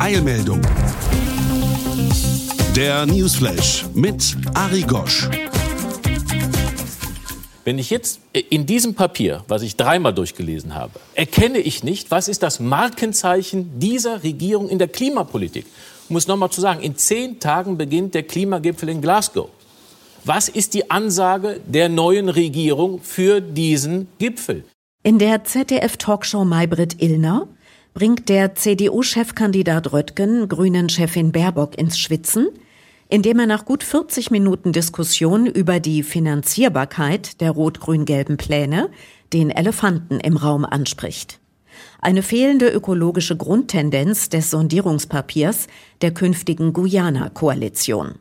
Eilmeldung. Der Newsflash mit Ari Gosch. Wenn ich jetzt in diesem Papier, was ich dreimal durchgelesen habe, erkenne ich nicht, was ist das Markenzeichen dieser Regierung in der Klimapolitik. Ich muss noch mal zu sagen, in zehn Tagen beginnt der Klimagipfel in Glasgow. Was ist die Ansage der neuen Regierung für diesen Gipfel? In der ZDF-Talkshow Maybrit Illner bringt der CDU-Chefkandidat Röttgen Grünen-Chefin Baerbock ins Schwitzen, indem er nach gut 40 Minuten Diskussion über die Finanzierbarkeit der rot-grün-gelben Pläne den Elefanten im Raum anspricht. Eine fehlende ökologische Grundtendenz des Sondierungspapiers der künftigen Guyana-Koalition.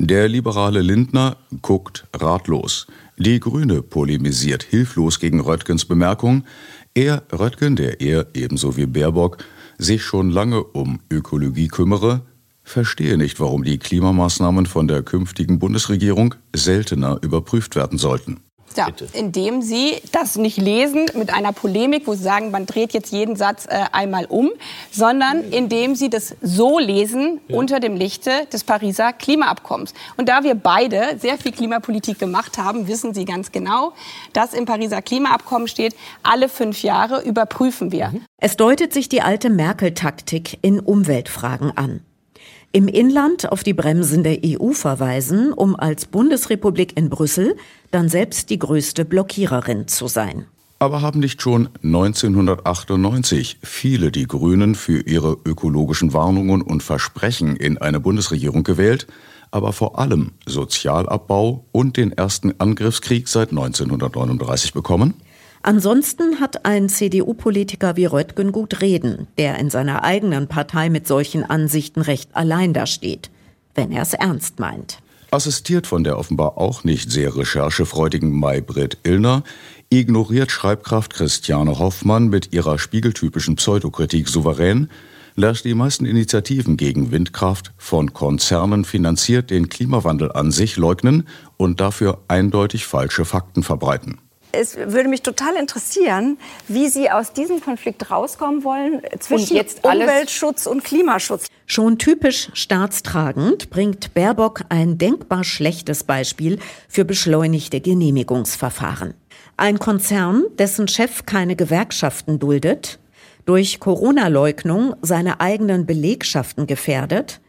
Der liberale Lindner guckt ratlos. Die Grüne polemisiert hilflos gegen Röttgens Bemerkung, er, Röttgen, der er ebenso wie Baerbock sich schon lange um Ökologie kümmere, verstehe nicht, warum die Klimamaßnahmen von der künftigen Bundesregierung seltener überprüft werden sollten. Ja, indem Sie das nicht lesen mit einer Polemik, wo Sie sagen, man dreht jetzt jeden Satz äh, einmal um, sondern indem Sie das so lesen ja. unter dem Lichte des Pariser Klimaabkommens. Und da wir beide sehr viel Klimapolitik gemacht haben, wissen Sie ganz genau, dass im Pariser Klimaabkommen steht, alle fünf Jahre überprüfen wir. Es deutet sich die alte Merkel-Taktik in Umweltfragen an im Inland auf die Bremsen der EU verweisen, um als Bundesrepublik in Brüssel dann selbst die größte Blockiererin zu sein. Aber haben nicht schon 1998 viele die Grünen für ihre ökologischen Warnungen und Versprechen in eine Bundesregierung gewählt, aber vor allem Sozialabbau und den ersten Angriffskrieg seit 1939 bekommen? Ansonsten hat ein CDU-Politiker wie Röttgen gut reden, der in seiner eigenen Partei mit solchen Ansichten recht allein dasteht, wenn er es ernst meint. Assistiert von der offenbar auch nicht sehr recherchefreudigen Maybrit Illner, ignoriert Schreibkraft Christiane Hoffmann mit ihrer spiegeltypischen Pseudokritik souverän, lässt die meisten Initiativen gegen Windkraft von Konzernen finanziert den Klimawandel an sich leugnen und dafür eindeutig falsche Fakten verbreiten es würde mich total interessieren, wie Sie aus diesem Konflikt rauskommen wollen zwischen Umweltschutz und Klimaschutz. Schon typisch staatstragend bringt Baerbock ein denkbar schlechtes Beispiel für beschleunigte Genehmigungsverfahren. Ein Konzern, dessen Chef keine Gewerkschaften duldet, durch Corona-Leugnung seine eigenen Belegschaften gefährdet,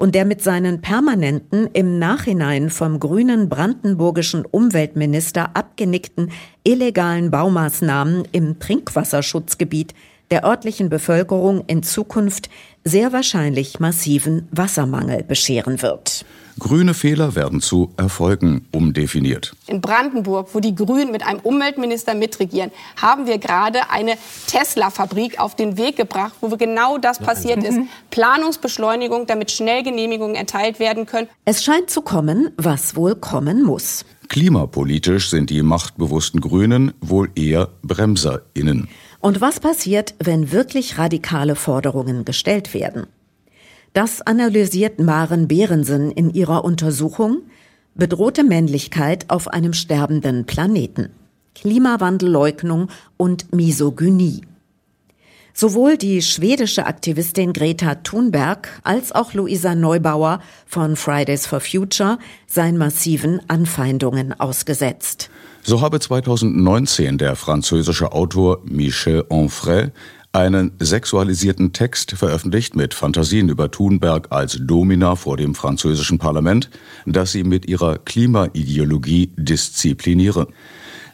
und der mit seinen permanenten, im Nachhinein vom grünen brandenburgischen Umweltminister abgenickten illegalen Baumaßnahmen im Trinkwasserschutzgebiet der örtlichen Bevölkerung in Zukunft sehr wahrscheinlich massiven Wassermangel bescheren wird. Grüne Fehler werden zu Erfolgen umdefiniert. In Brandenburg, wo die Grünen mit einem Umweltminister mitregieren, haben wir gerade eine Tesla-Fabrik auf den Weg gebracht, wo genau das passiert ist. Planungsbeschleunigung, damit schnell Genehmigungen erteilt werden können. Es scheint zu kommen, was wohl kommen muss. Klimapolitisch sind die machtbewussten Grünen wohl eher BremserInnen. Und was passiert, wenn wirklich radikale Forderungen gestellt werden? Das analysiert Maren Behrensen in ihrer Untersuchung Bedrohte Männlichkeit auf einem sterbenden Planeten. Klimawandelleugnung und Misogynie. Sowohl die schwedische Aktivistin Greta Thunberg als auch Luisa Neubauer von Fridays for Future seien massiven Anfeindungen ausgesetzt. So habe 2019 der französische Autor Michel Onfray einen sexualisierten Text veröffentlicht mit Fantasien über Thunberg als Domina vor dem französischen Parlament, das sie mit ihrer Klimaideologie diszipliniere.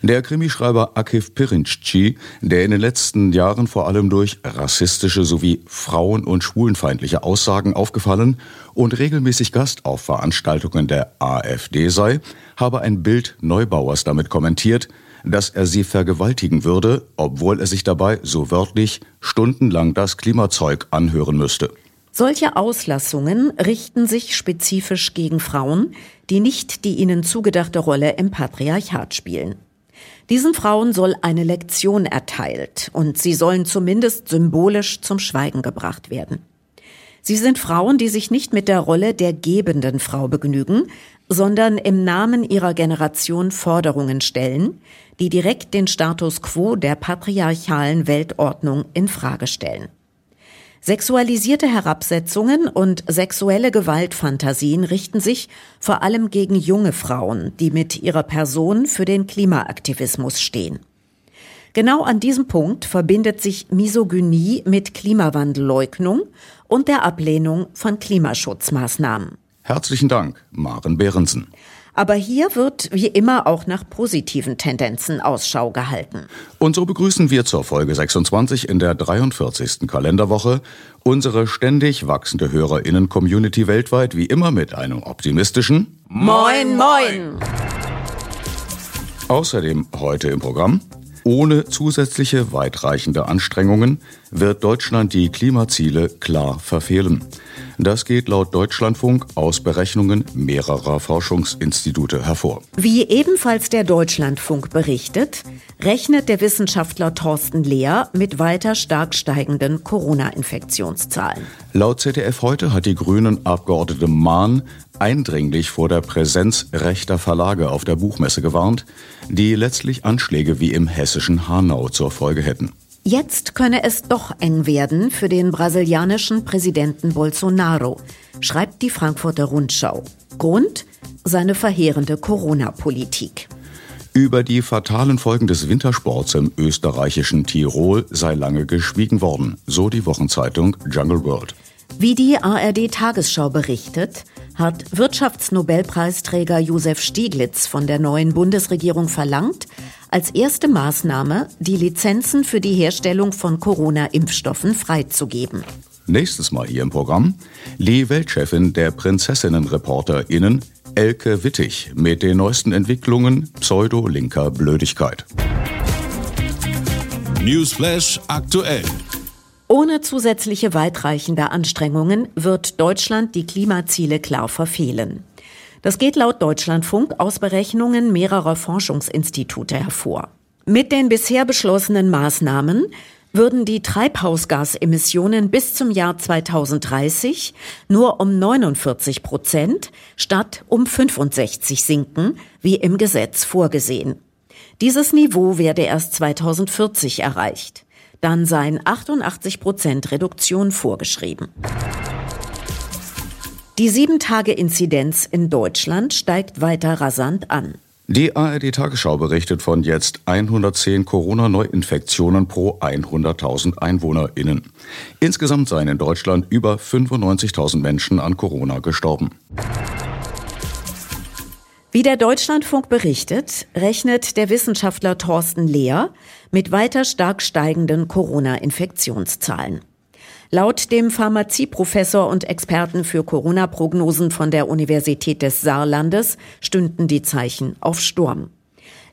Der Krimischreiber Akif Pirinci, der in den letzten Jahren vor allem durch rassistische sowie frauen- und schwulenfeindliche Aussagen aufgefallen und regelmäßig Gast auf Veranstaltungen der AfD sei, habe ein Bild Neubauers damit kommentiert, dass er sie vergewaltigen würde, obwohl er sich dabei, so wörtlich, stundenlang das Klimazeug anhören müsste. Solche Auslassungen richten sich spezifisch gegen Frauen, die nicht die ihnen zugedachte Rolle im Patriarchat spielen. Diesen Frauen soll eine Lektion erteilt und sie sollen zumindest symbolisch zum Schweigen gebracht werden. Sie sind Frauen, die sich nicht mit der Rolle der gebenden Frau begnügen, sondern im Namen ihrer Generation Forderungen stellen, die direkt den Status quo der patriarchalen Weltordnung in Frage stellen. Sexualisierte Herabsetzungen und sexuelle Gewaltfantasien richten sich vor allem gegen junge Frauen, die mit ihrer Person für den Klimaaktivismus stehen. Genau an diesem Punkt verbindet sich Misogynie mit Klimawandelleugnung und der Ablehnung von Klimaschutzmaßnahmen. Herzlichen Dank, Maren Behrensen. Aber hier wird wie immer auch nach positiven Tendenzen Ausschau gehalten. Und so begrüßen wir zur Folge 26 in der 43. Kalenderwoche unsere ständig wachsende Hörerinnen-Community weltweit wie immer mit einem optimistischen Moin Moin! Außerdem heute im Programm ohne zusätzliche weitreichende Anstrengungen wird Deutschland die Klimaziele klar verfehlen. Das geht laut Deutschlandfunk aus Berechnungen mehrerer Forschungsinstitute hervor. Wie ebenfalls der Deutschlandfunk berichtet, rechnet der Wissenschaftler Thorsten Lehr mit weiter stark steigenden Corona-Infektionszahlen. Laut ZDF heute hat die Grünen Abgeordnete Mahn eindringlich vor der Präsenz rechter Verlage auf der Buchmesse gewarnt, die letztlich Anschläge wie im hessischen Hanau zur Folge hätten. Jetzt könne es doch eng werden für den brasilianischen Präsidenten Bolsonaro, schreibt die Frankfurter Rundschau. Grund? Seine verheerende Corona-Politik. Über die fatalen Folgen des Wintersports im österreichischen Tirol sei lange geschwiegen worden, so die Wochenzeitung Jungle World. Wie die ARD Tagesschau berichtet, hat Wirtschaftsnobelpreisträger Josef Stieglitz von der neuen Bundesregierung verlangt, als erste Maßnahme die Lizenzen für die Herstellung von Corona-Impfstoffen freizugeben. Nächstes Mal hier im Programm die Weltchefin der Prinzessinnen-ReporterInnen Elke Wittig mit den neuesten Entwicklungen pseudo-linker Blödigkeit. Newsflash aktuell. Ohne zusätzliche weitreichende Anstrengungen wird Deutschland die Klimaziele klar verfehlen. Das geht laut Deutschlandfunk aus Berechnungen mehrerer Forschungsinstitute hervor. Mit den bisher beschlossenen Maßnahmen würden die Treibhausgasemissionen bis zum Jahr 2030 nur um 49 Prozent statt um 65 sinken, wie im Gesetz vorgesehen. Dieses Niveau werde erst 2040 erreicht. Dann seien 88 Prozent Reduktion vorgeschrieben. Die 7-Tage-Inzidenz in Deutschland steigt weiter rasant an. Die ARD-Tagesschau berichtet von jetzt 110 Corona-Neuinfektionen pro 100.000 EinwohnerInnen. Insgesamt seien in Deutschland über 95.000 Menschen an Corona gestorben. Wie der Deutschlandfunk berichtet, rechnet der Wissenschaftler Thorsten Lehr mit weiter stark steigenden Corona-Infektionszahlen. Laut dem Pharmazieprofessor und Experten für Corona-Prognosen von der Universität des Saarlandes stünden die Zeichen auf Sturm.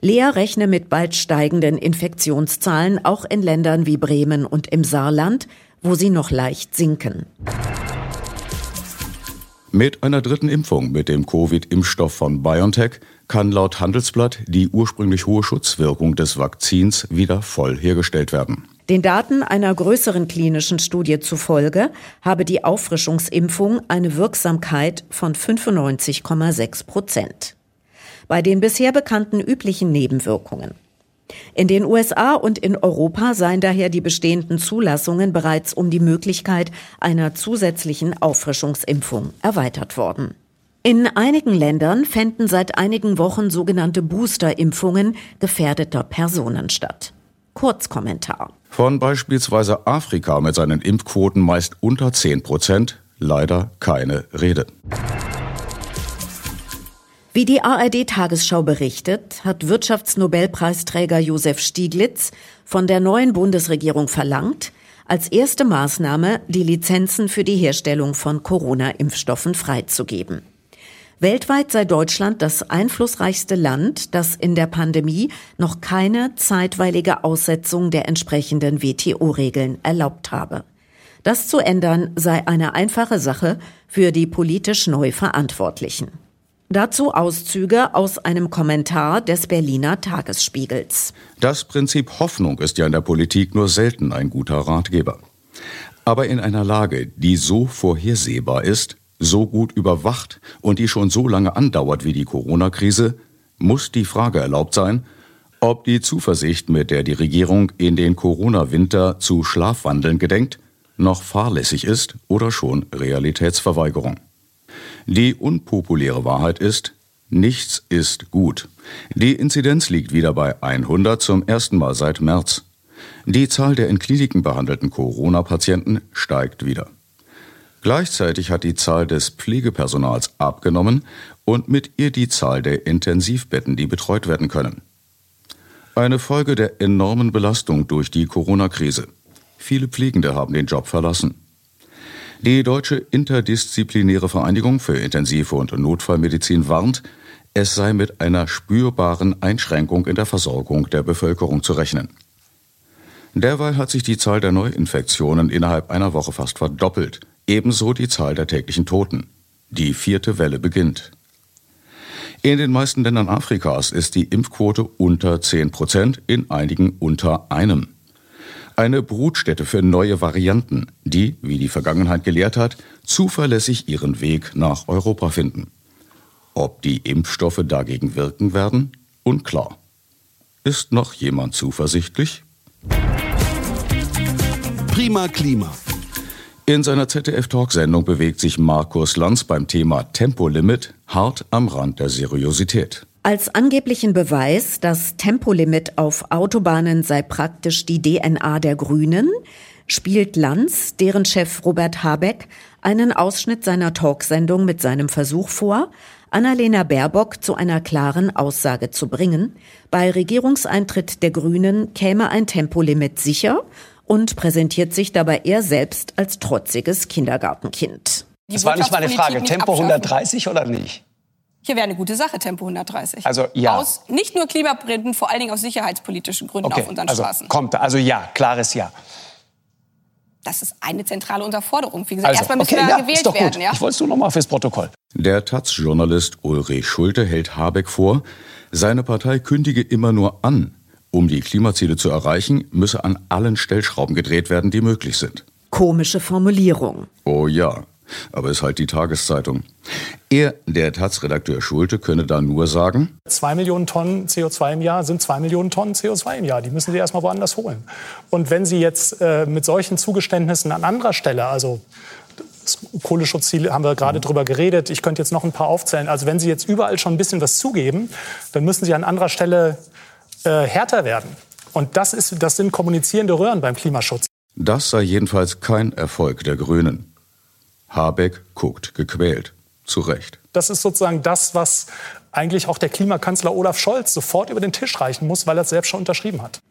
Lehr rechne mit bald steigenden Infektionszahlen auch in Ländern wie Bremen und im Saarland, wo sie noch leicht sinken. Mit einer dritten Impfung mit dem Covid-Impfstoff von BioNTech kann laut Handelsblatt die ursprünglich hohe Schutzwirkung des Vakzins wieder voll hergestellt werden. Den Daten einer größeren klinischen Studie zufolge habe die Auffrischungsimpfung eine Wirksamkeit von 95,6 Prozent. Bei den bisher bekannten üblichen Nebenwirkungen in den USA und in Europa seien daher die bestehenden Zulassungen bereits um die Möglichkeit einer zusätzlichen Auffrischungsimpfung erweitert worden. In einigen Ländern fänden seit einigen Wochen sogenannte Boosterimpfungen gefährdeter Personen statt. Kurzkommentar. Von beispielsweise Afrika mit seinen Impfquoten meist unter 10 Prozent leider keine Rede. Wie die ARD Tagesschau berichtet, hat Wirtschaftsnobelpreisträger Josef Stieglitz von der neuen Bundesregierung verlangt, als erste Maßnahme die Lizenzen für die Herstellung von Corona-Impfstoffen freizugeben. Weltweit sei Deutschland das einflussreichste Land, das in der Pandemie noch keine zeitweilige Aussetzung der entsprechenden WTO-Regeln erlaubt habe. Das zu ändern sei eine einfache Sache für die politisch neu Verantwortlichen. Dazu Auszüge aus einem Kommentar des Berliner Tagesspiegels. Das Prinzip Hoffnung ist ja in der Politik nur selten ein guter Ratgeber. Aber in einer Lage, die so vorhersehbar ist, so gut überwacht und die schon so lange andauert wie die Corona-Krise, muss die Frage erlaubt sein, ob die Zuversicht, mit der die Regierung in den Corona-Winter zu Schlafwandeln gedenkt, noch fahrlässig ist oder schon Realitätsverweigerung. Die unpopuläre Wahrheit ist, nichts ist gut. Die Inzidenz liegt wieder bei 100 zum ersten Mal seit März. Die Zahl der in Kliniken behandelten Corona-Patienten steigt wieder. Gleichzeitig hat die Zahl des Pflegepersonals abgenommen und mit ihr die Zahl der Intensivbetten, die betreut werden können. Eine Folge der enormen Belastung durch die Corona-Krise. Viele Pflegende haben den Job verlassen. Die Deutsche Interdisziplinäre Vereinigung für Intensiv- und Notfallmedizin warnt, es sei mit einer spürbaren Einschränkung in der Versorgung der Bevölkerung zu rechnen. Derweil hat sich die Zahl der Neuinfektionen innerhalb einer Woche fast verdoppelt. Ebenso die Zahl der täglichen Toten. Die vierte Welle beginnt. In den meisten Ländern Afrikas ist die Impfquote unter 10 Prozent, in einigen unter einem. Eine Brutstätte für neue Varianten, die, wie die Vergangenheit gelehrt hat, zuverlässig ihren Weg nach Europa finden. Ob die Impfstoffe dagegen wirken werden? Unklar. Ist noch jemand zuversichtlich? Prima Klima. In seiner ZDF-Talksendung bewegt sich Markus Lanz beim Thema Tempolimit hart am Rand der Seriosität. Als angeblichen Beweis, das Tempolimit auf Autobahnen sei praktisch die DNA der Grünen, spielt Lanz, deren Chef Robert Habeck, einen Ausschnitt seiner Talksendung mit seinem Versuch vor, Annalena Baerbock zu einer klaren Aussage zu bringen. Bei Regierungseintritt der Grünen käme ein Tempolimit sicher und präsentiert sich dabei er selbst als trotziges Kindergartenkind. Das war nicht meine Frage. Tempo 130 oder nicht? Hier wäre eine gute Sache, Tempo 130. Also ja. Aus nicht nur Klimagründen, vor allen Dingen aus sicherheitspolitischen Gründen okay. auf unseren also, Straßen. Kommt, also ja, klares Ja. Das ist eine zentrale Unterforderung. Wie gesagt, Also, erstmal müssen okay, wir ja, gewählt ist doch gut. werden. Ja? Ich wollte es nur noch mal fürs Protokoll. Der Taz-Journalist Ulrich Schulte hält Habeck vor, seine Partei kündige immer nur an, um die Klimaziele zu erreichen, müsse an allen Stellschrauben gedreht werden, die möglich sind. Komische Formulierung. Oh ja, aber ist halt die Tageszeitung. Er, der Taz-Redakteur Schulte, könne da nur sagen, Zwei Millionen Tonnen CO2 im Jahr sind zwei Millionen Tonnen CO2 im Jahr. Die müssen Sie erstmal woanders holen. Und wenn Sie jetzt äh, mit solchen Zugeständnissen an anderer Stelle, also das Kohleschutzziel haben wir gerade drüber geredet, ich könnte jetzt noch ein paar aufzählen. Also wenn Sie jetzt überall schon ein bisschen was zugeben, dann müssen Sie an anderer Stelle äh, härter werden. Und das, ist, das sind kommunizierende Röhren beim Klimaschutz. das sei jedenfalls kein Erfolg der Grünen. Habeck guckt gequält. Zu Recht. Das ist sozusagen das, was eigentlich auch der Klimakanzler Olaf Scholz sofort über den Tisch reichen muss, weil er es selbst schon unterschrieben hat.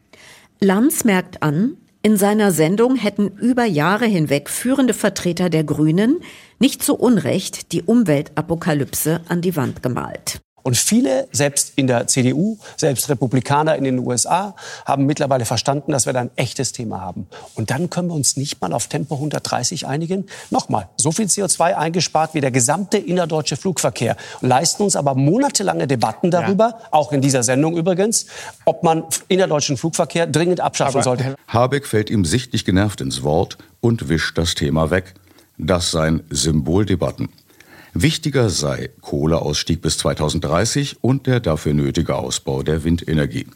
Lanz merkt an, in seiner Sendung hätten über Jahre hinweg führende Vertreter der Grünen nicht zu Unrecht die Umweltapokalypse an die Wand gemalt. Und viele, selbst in der CDU, selbst Republikaner in den USA, haben mittlerweile verstanden, dass wir da ein echtes Thema haben. Und dann können wir uns nicht mal auf Tempo 130 einigen. Nochmal, so viel CO2 eingespart wie der gesamte innerdeutsche Flugverkehr. Leisten uns aber monatelange Debatten darüber, auch in dieser Sendung übrigens, ob man innerdeutschen Flugverkehr dringend abschaffen sollte. Habeck fällt ihm sichtlich genervt ins Wort und wischt das Thema weg. Das seien Symboldebatten. Wichtiger sei Kohleausstieg bis 2030 und der dafür nötige Ausbau der Windenergie.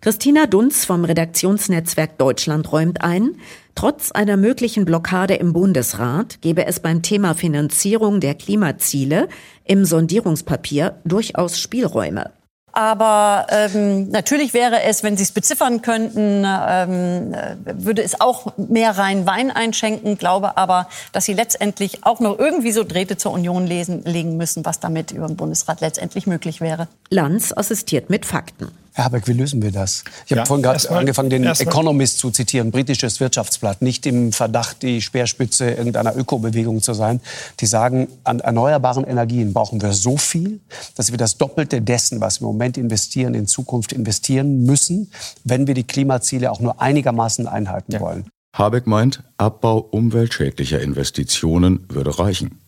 Christina Dunz vom Redaktionsnetzwerk Deutschland räumt ein, trotz einer möglichen Blockade im Bundesrat gebe es beim Thema Finanzierung der Klimaziele im Sondierungspapier durchaus Spielräume. Aber ähm, natürlich wäre es, wenn Sie es beziffern könnten, ähm, äh, würde es auch mehr rein Wein einschenken. Glaube aber, dass Sie letztendlich auch noch irgendwie so Drähte zur Union lesen, legen müssen, was damit über den Bundesrat letztendlich möglich wäre. Lanz assistiert mit Fakten. Herr Habeck, wie lösen wir das? Ich ja, habe vorhin gerade angefangen, den Economist zu zitieren, britisches Wirtschaftsblatt, nicht im Verdacht, die Speerspitze irgendeiner Ökobewegung zu sein. Die sagen, an erneuerbaren Energien brauchen wir so viel, dass wir das Doppelte dessen, was wir im Moment investieren, in Zukunft investieren müssen, wenn wir die Klimaziele auch nur einigermaßen einhalten ja. wollen. Habeck meint, Abbau umweltschädlicher Investitionen würde reichen.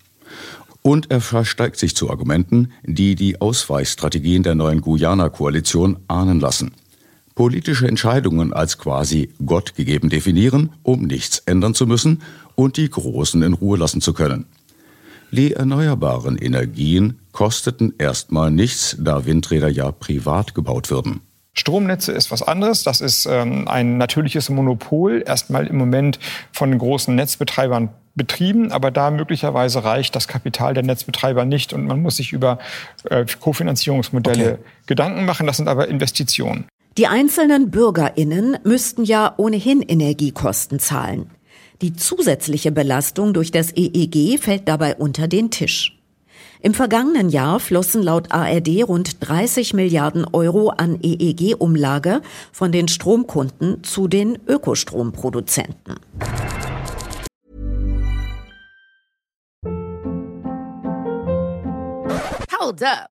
Und er versteigt sich zu Argumenten, die die Ausweichstrategien der neuen Guyana-Koalition ahnen lassen. Politische Entscheidungen als quasi Gott gegeben definieren, um nichts ändern zu müssen und die Großen in Ruhe lassen zu können. Die erneuerbaren Energien kosteten erstmal nichts, da Windräder ja privat gebaut würden. Stromnetze ist was anderes. Das ist ähm, ein natürliches Monopol, erstmal im Moment von großen Netzbetreibern betrieben, aber da möglicherweise reicht das Kapital der Netzbetreiber nicht und man muss sich über äh, Kofinanzierungsmodelle okay. Gedanken machen. Das sind aber Investitionen. Die einzelnen Bürgerinnen müssten ja ohnehin Energiekosten zahlen. Die zusätzliche Belastung durch das EEG fällt dabei unter den Tisch. Im vergangenen Jahr flossen laut ARD rund 30 Milliarden Euro an EEG-Umlage von den Stromkunden zu den Ökostromproduzenten. Hold up.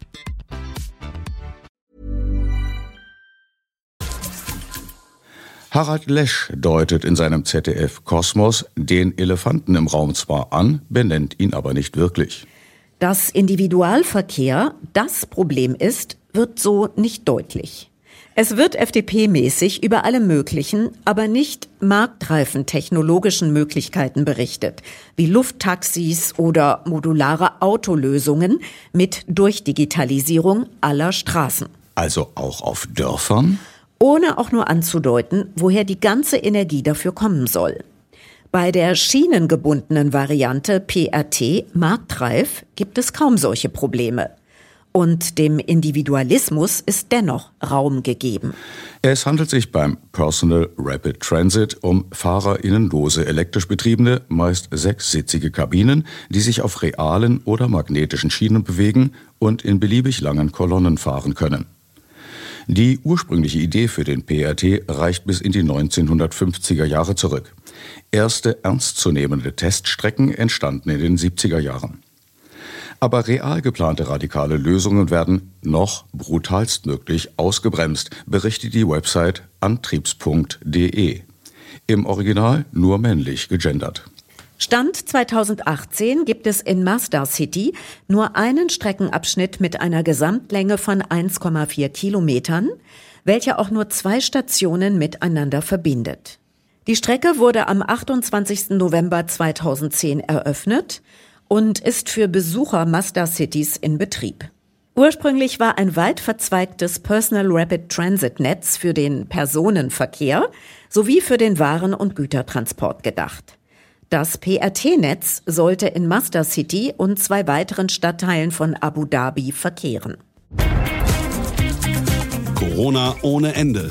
Harald Lesch deutet in seinem ZDF Kosmos den Elefanten im Raum zwar an, benennt ihn aber nicht wirklich. Dass Individualverkehr das Problem ist, wird so nicht deutlich. Es wird FDP-mäßig über alle möglichen, aber nicht marktreifen technologischen Möglichkeiten berichtet, wie Lufttaxis oder modulare Autolösungen mit Durchdigitalisierung aller Straßen. Also auch auf Dörfern? Ohne auch nur anzudeuten, woher die ganze Energie dafür kommen soll. Bei der schienengebundenen Variante PRT marktreif gibt es kaum solche Probleme. Und dem Individualismus ist dennoch Raum gegeben. Es handelt sich beim Personal Rapid Transit um fahrerinnenlose elektrisch betriebene, meist sechssitzige Kabinen, die sich auf realen oder magnetischen Schienen bewegen und in beliebig langen Kolonnen fahren können. Die ursprüngliche Idee für den PRT reicht bis in die 1950er Jahre zurück. Erste ernstzunehmende Teststrecken entstanden in den 70er Jahren. Aber real geplante radikale Lösungen werden noch brutalstmöglich ausgebremst, berichtet die Website antriebspunkt.de. Im Original nur männlich gegendert. Stand 2018 gibt es in Mazda City nur einen Streckenabschnitt mit einer Gesamtlänge von 1,4 Kilometern, welcher auch nur zwei Stationen miteinander verbindet. Die Strecke wurde am 28. November 2010 eröffnet und ist für Besucher Mazda Cities in Betrieb. Ursprünglich war ein weit verzweigtes Personal Rapid Transit Netz für den Personenverkehr sowie für den Waren- und Gütertransport gedacht. Das PRT-Netz sollte in Master City und zwei weiteren Stadtteilen von Abu Dhabi verkehren. Corona ohne Ende.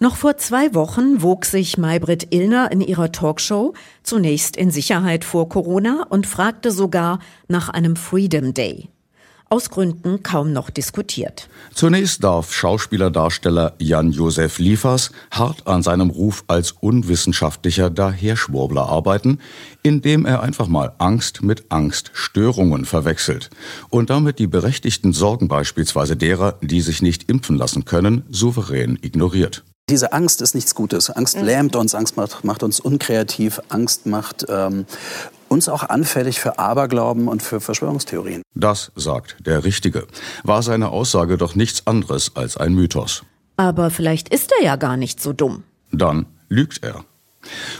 Noch vor zwei Wochen wog sich Maybrit Illner in ihrer Talkshow zunächst in Sicherheit vor Corona und fragte sogar nach einem Freedom Day aus Gründen kaum noch diskutiert. Zunächst darf Schauspielerdarsteller Jan-Josef Liefers hart an seinem Ruf als unwissenschaftlicher Daherschwurbler arbeiten, indem er einfach mal Angst mit Angststörungen verwechselt und damit die berechtigten Sorgen beispielsweise derer, die sich nicht impfen lassen können, souverän ignoriert. Diese Angst ist nichts Gutes. Angst lähmt uns, Angst macht, macht uns unkreativ, Angst macht ähm, uns auch anfällig für Aberglauben und für Verschwörungstheorien. Das sagt der Richtige. War seine Aussage doch nichts anderes als ein Mythos. Aber vielleicht ist er ja gar nicht so dumm. Dann lügt er.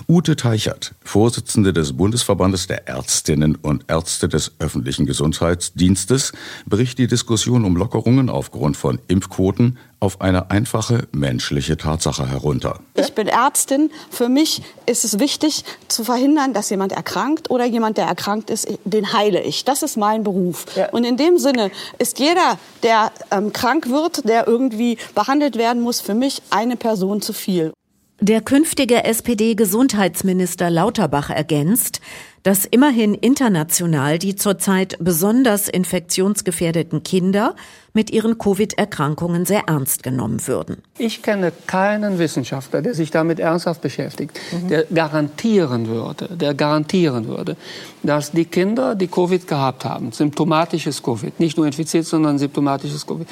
Ute Teichert, Vorsitzende des Bundesverbandes der Ärztinnen und Ärzte des öffentlichen Gesundheitsdienstes, bricht die Diskussion um Lockerungen aufgrund von Impfquoten auf eine einfache menschliche Tatsache herunter. Ich bin Ärztin. Für mich ist es wichtig zu verhindern, dass jemand erkrankt oder jemand, der erkrankt ist, den heile ich. Das ist mein Beruf. Ja. Und in dem Sinne ist jeder, der ähm, krank wird, der irgendwie behandelt werden muss, für mich eine Person zu viel. Der künftige SPD-Gesundheitsminister Lauterbach ergänzt, dass immerhin international die zurzeit besonders infektionsgefährdeten Kinder mit ihren Covid-Erkrankungen sehr ernst genommen würden. Ich kenne keinen Wissenschaftler, der sich damit ernsthaft beschäftigt, mhm. der garantieren würde, der garantieren würde, dass die Kinder, die Covid gehabt haben, symptomatisches Covid, nicht nur infiziert, sondern symptomatisches Covid,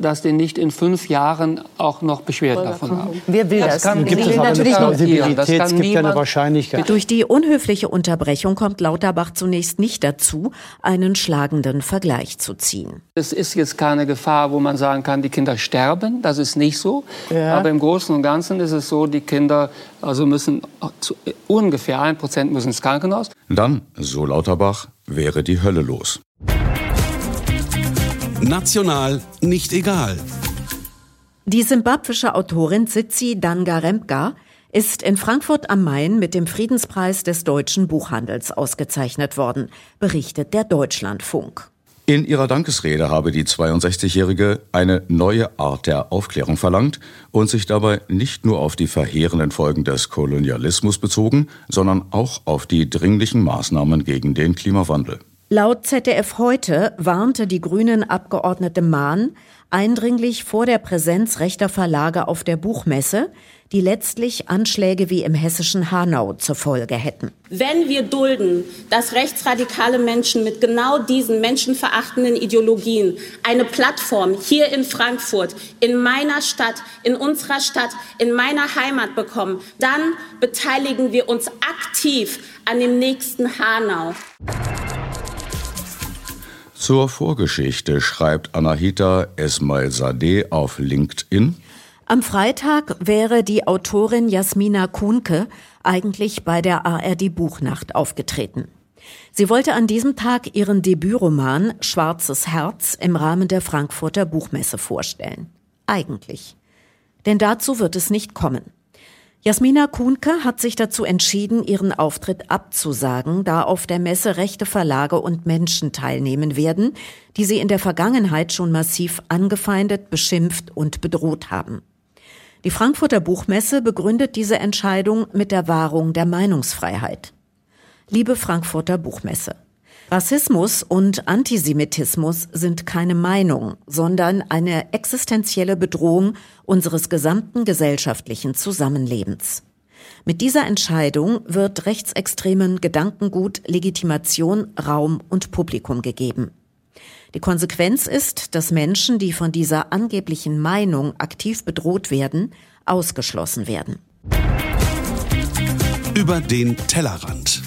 dass die nicht in fünf Jahren auch noch Beschwerden davon haben. Wer will das? das kann gibt es natürlich nicht. Das kann gibt eine Wahrscheinlichkeit. Durch die unhöfliche Unterbrechung kommt Lauterbach zunächst nicht dazu, einen schlagenden Vergleich zu ziehen. Es ist jetzt keine eine Gefahr, wo man sagen kann, die Kinder sterben. Das ist nicht so. Ja. Aber im Großen und Ganzen ist es so, die Kinder also müssen zu, ungefähr ein Prozent müssen ins Krankenhaus. Dann, so Lauterbach, wäre die Hölle los. National nicht egal. Die simbabwische Autorin Sitsi Dangaremka ist in Frankfurt am Main mit dem Friedenspreis des deutschen Buchhandels ausgezeichnet worden, berichtet der Deutschlandfunk. In ihrer Dankesrede habe die 62-Jährige eine neue Art der Aufklärung verlangt und sich dabei nicht nur auf die verheerenden Folgen des Kolonialismus bezogen, sondern auch auf die dringlichen Maßnahmen gegen den Klimawandel. Laut ZDF heute warnte die Grünen Abgeordnete Mahn eindringlich vor der Präsenz rechter Verlage auf der Buchmesse, die letztlich Anschläge wie im hessischen Hanau zur Folge hätten. Wenn wir dulden, dass rechtsradikale Menschen mit genau diesen menschenverachtenden Ideologien eine Plattform hier in Frankfurt, in meiner Stadt, in unserer Stadt, in meiner Heimat bekommen, dann beteiligen wir uns aktiv an dem nächsten Hanau. Zur Vorgeschichte schreibt Anahita Esmail-Sadeh auf LinkedIn. Am Freitag wäre die Autorin Jasmina Kuhnke eigentlich bei der ARD Buchnacht aufgetreten. Sie wollte an diesem Tag ihren Debütroman Schwarzes Herz im Rahmen der Frankfurter Buchmesse vorstellen. Eigentlich. Denn dazu wird es nicht kommen. Jasmina Kuhnke hat sich dazu entschieden, ihren Auftritt abzusagen, da auf der Messe rechte Verlage und Menschen teilnehmen werden, die sie in der Vergangenheit schon massiv angefeindet, beschimpft und bedroht haben. Die Frankfurter Buchmesse begründet diese Entscheidung mit der Wahrung der Meinungsfreiheit. Liebe Frankfurter Buchmesse, Rassismus und Antisemitismus sind keine Meinung, sondern eine existenzielle Bedrohung unseres gesamten gesellschaftlichen Zusammenlebens. Mit dieser Entscheidung wird rechtsextremen Gedankengut Legitimation, Raum und Publikum gegeben. Die Konsequenz ist, dass Menschen, die von dieser angeblichen Meinung aktiv bedroht werden, ausgeschlossen werden. Über den Tellerrand.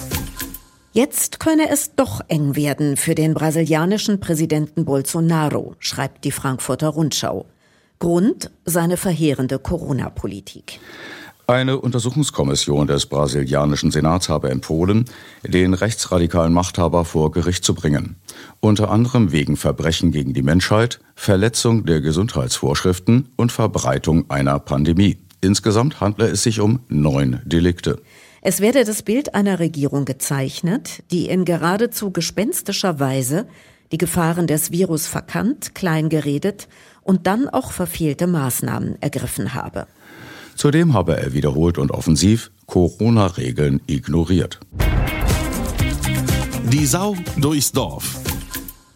Jetzt könne es doch eng werden für den brasilianischen Präsidenten Bolsonaro, schreibt die Frankfurter Rundschau. Grund seine verheerende Corona-Politik. Eine Untersuchungskommission des brasilianischen Senats habe empfohlen, den rechtsradikalen Machthaber vor Gericht zu bringen. Unter anderem wegen Verbrechen gegen die Menschheit, Verletzung der Gesundheitsvorschriften und Verbreitung einer Pandemie. Insgesamt handle es sich um neun Delikte. Es werde das Bild einer Regierung gezeichnet, die in geradezu gespenstischer Weise die Gefahren des Virus verkannt, kleingeredet und dann auch verfehlte Maßnahmen ergriffen habe. Zudem habe er wiederholt und offensiv Corona-Regeln ignoriert. Die Sau durchs Dorf.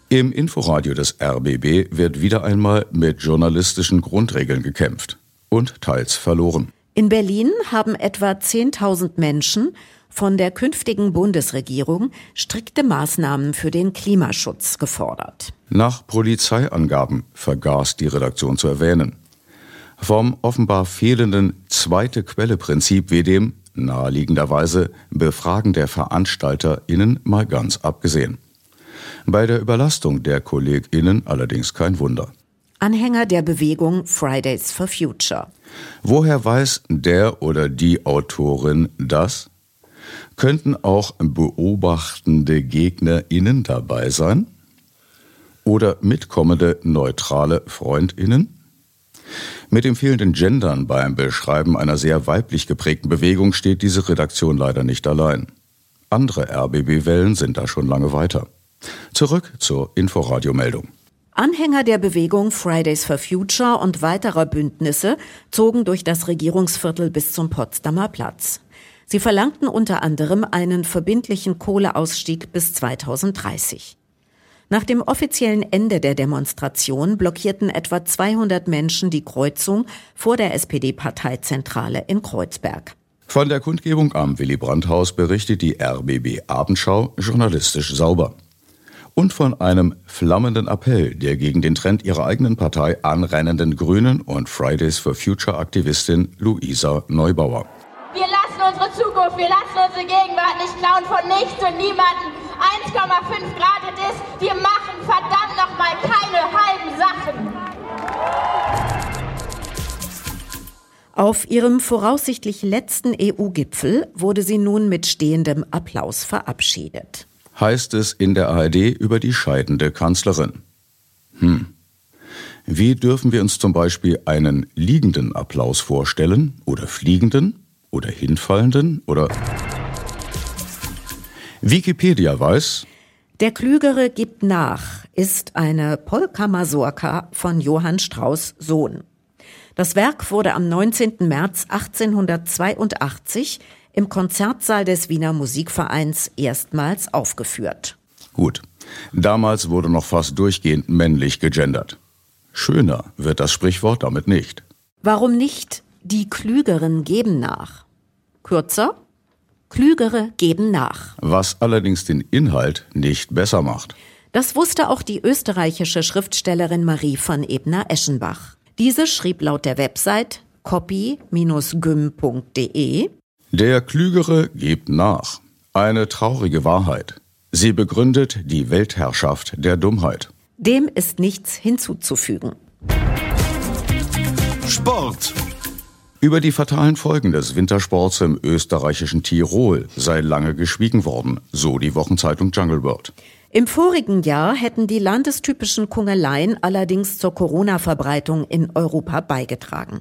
Im Inforadio des RBB wird wieder einmal mit journalistischen Grundregeln gekämpft und teils verloren. In Berlin haben etwa 10.000 Menschen von der künftigen Bundesregierung strikte Maßnahmen für den Klimaschutz gefordert. Nach Polizeiangaben vergaß die Redaktion zu erwähnen. Vom offenbar fehlenden zweite Quelle-Prinzip wie dem naheliegenderweise Befragen der VeranstalterInnen mal ganz abgesehen. Bei der Überlastung der KollegInnen allerdings kein Wunder. Anhänger der Bewegung Fridays for Future. Woher weiß der oder die Autorin das? Könnten auch beobachtende GegnerInnen dabei sein? Oder mitkommende neutrale FreundInnen? Mit dem fehlenden Gendern beim Beschreiben einer sehr weiblich geprägten Bewegung steht diese Redaktion leider nicht allein. Andere RBB-Wellen sind da schon lange weiter. Zurück zur Inforadio-Meldung. Anhänger der Bewegung Fridays for Future und weiterer Bündnisse zogen durch das Regierungsviertel bis zum Potsdamer Platz. Sie verlangten unter anderem einen verbindlichen Kohleausstieg bis 2030. Nach dem offiziellen Ende der Demonstration blockierten etwa 200 Menschen die Kreuzung vor der SPD-Parteizentrale in Kreuzberg. Von der Kundgebung am Willy Brandt-Haus berichtet die RBB Abendschau journalistisch sauber und von einem flammenden Appell der gegen den Trend ihrer eigenen Partei anrennenden Grünen und Fridays for Future Aktivistin Luisa Neubauer. Wir lassen unsere Zukunft, wir lassen unsere Gegenwart nicht klauen von nichts und niemanden. 1,5 Grad ist, wir machen verdammt nochmal keine halben Sachen. Auf ihrem voraussichtlich letzten EU-Gipfel wurde sie nun mit stehendem Applaus verabschiedet heißt es in der ARD über die scheidende Kanzlerin. Hm. Wie dürfen wir uns zum Beispiel einen liegenden Applaus vorstellen oder fliegenden oder hinfallenden oder Wikipedia weiß, der Klügere gibt nach ist eine Polka Mazurka von Johann Strauss Sohn. Das Werk wurde am 19. März 1882 im Konzertsaal des Wiener Musikvereins erstmals aufgeführt. Gut. Damals wurde noch fast durchgehend männlich gegendert. Schöner wird das Sprichwort damit nicht. Warum nicht die Klügeren geben nach? Kürzer? Klügere geben nach. Was allerdings den Inhalt nicht besser macht. Das wusste auch die österreichische Schriftstellerin Marie von Ebner-Eschenbach. Diese schrieb laut der Website copy-gym.de der Klügere gibt nach. Eine traurige Wahrheit. Sie begründet die Weltherrschaft der Dummheit. Dem ist nichts hinzuzufügen. Sport. Über die fatalen Folgen des Wintersports im österreichischen Tirol sei lange geschwiegen worden, so die Wochenzeitung Jungle World. Im vorigen Jahr hätten die landestypischen Kungeleien allerdings zur Corona-Verbreitung in Europa beigetragen.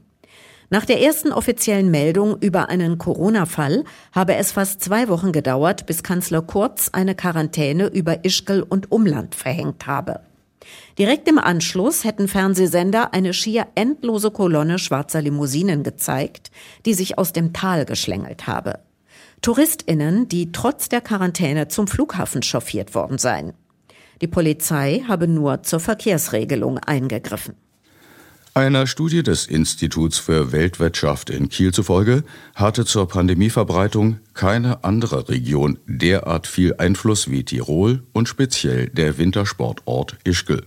Nach der ersten offiziellen Meldung über einen Corona-Fall habe es fast zwei Wochen gedauert, bis Kanzler Kurz eine Quarantäne über Ischgl und Umland verhängt habe. Direkt im Anschluss hätten Fernsehsender eine schier endlose Kolonne schwarzer Limousinen gezeigt, die sich aus dem Tal geschlängelt habe. Touristinnen, die trotz der Quarantäne zum Flughafen chauffiert worden seien. Die Polizei habe nur zur Verkehrsregelung eingegriffen. Einer Studie des Instituts für Weltwirtschaft in Kiel zufolge hatte zur Pandemieverbreitung keine andere Region derart viel Einfluss wie Tirol und speziell der Wintersportort Ischgl.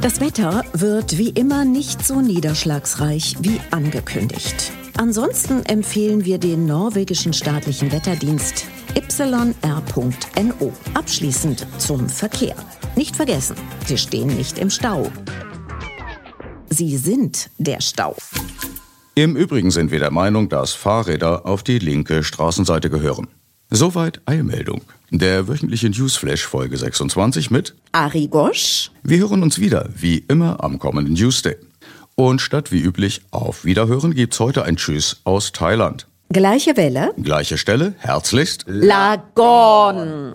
Das Wetter wird wie immer nicht so niederschlagsreich wie angekündigt. Ansonsten empfehlen wir den norwegischen staatlichen Wetterdienst yr.no. Abschließend zum Verkehr. Nicht vergessen, Sie stehen nicht im Stau. Sie sind der Stau. Im Übrigen sind wir der Meinung, dass Fahrräder auf die linke Straßenseite gehören. Soweit Eilmeldung. Der wöchentliche Newsflash Folge 26 mit Ari Gosch. Wir hören uns wieder, wie immer, am kommenden Tuesday. Und statt wie üblich auf Wiederhören gibt's heute ein Tschüss aus Thailand. Gleiche Welle. Gleiche Stelle. Herzlichst. Lagon.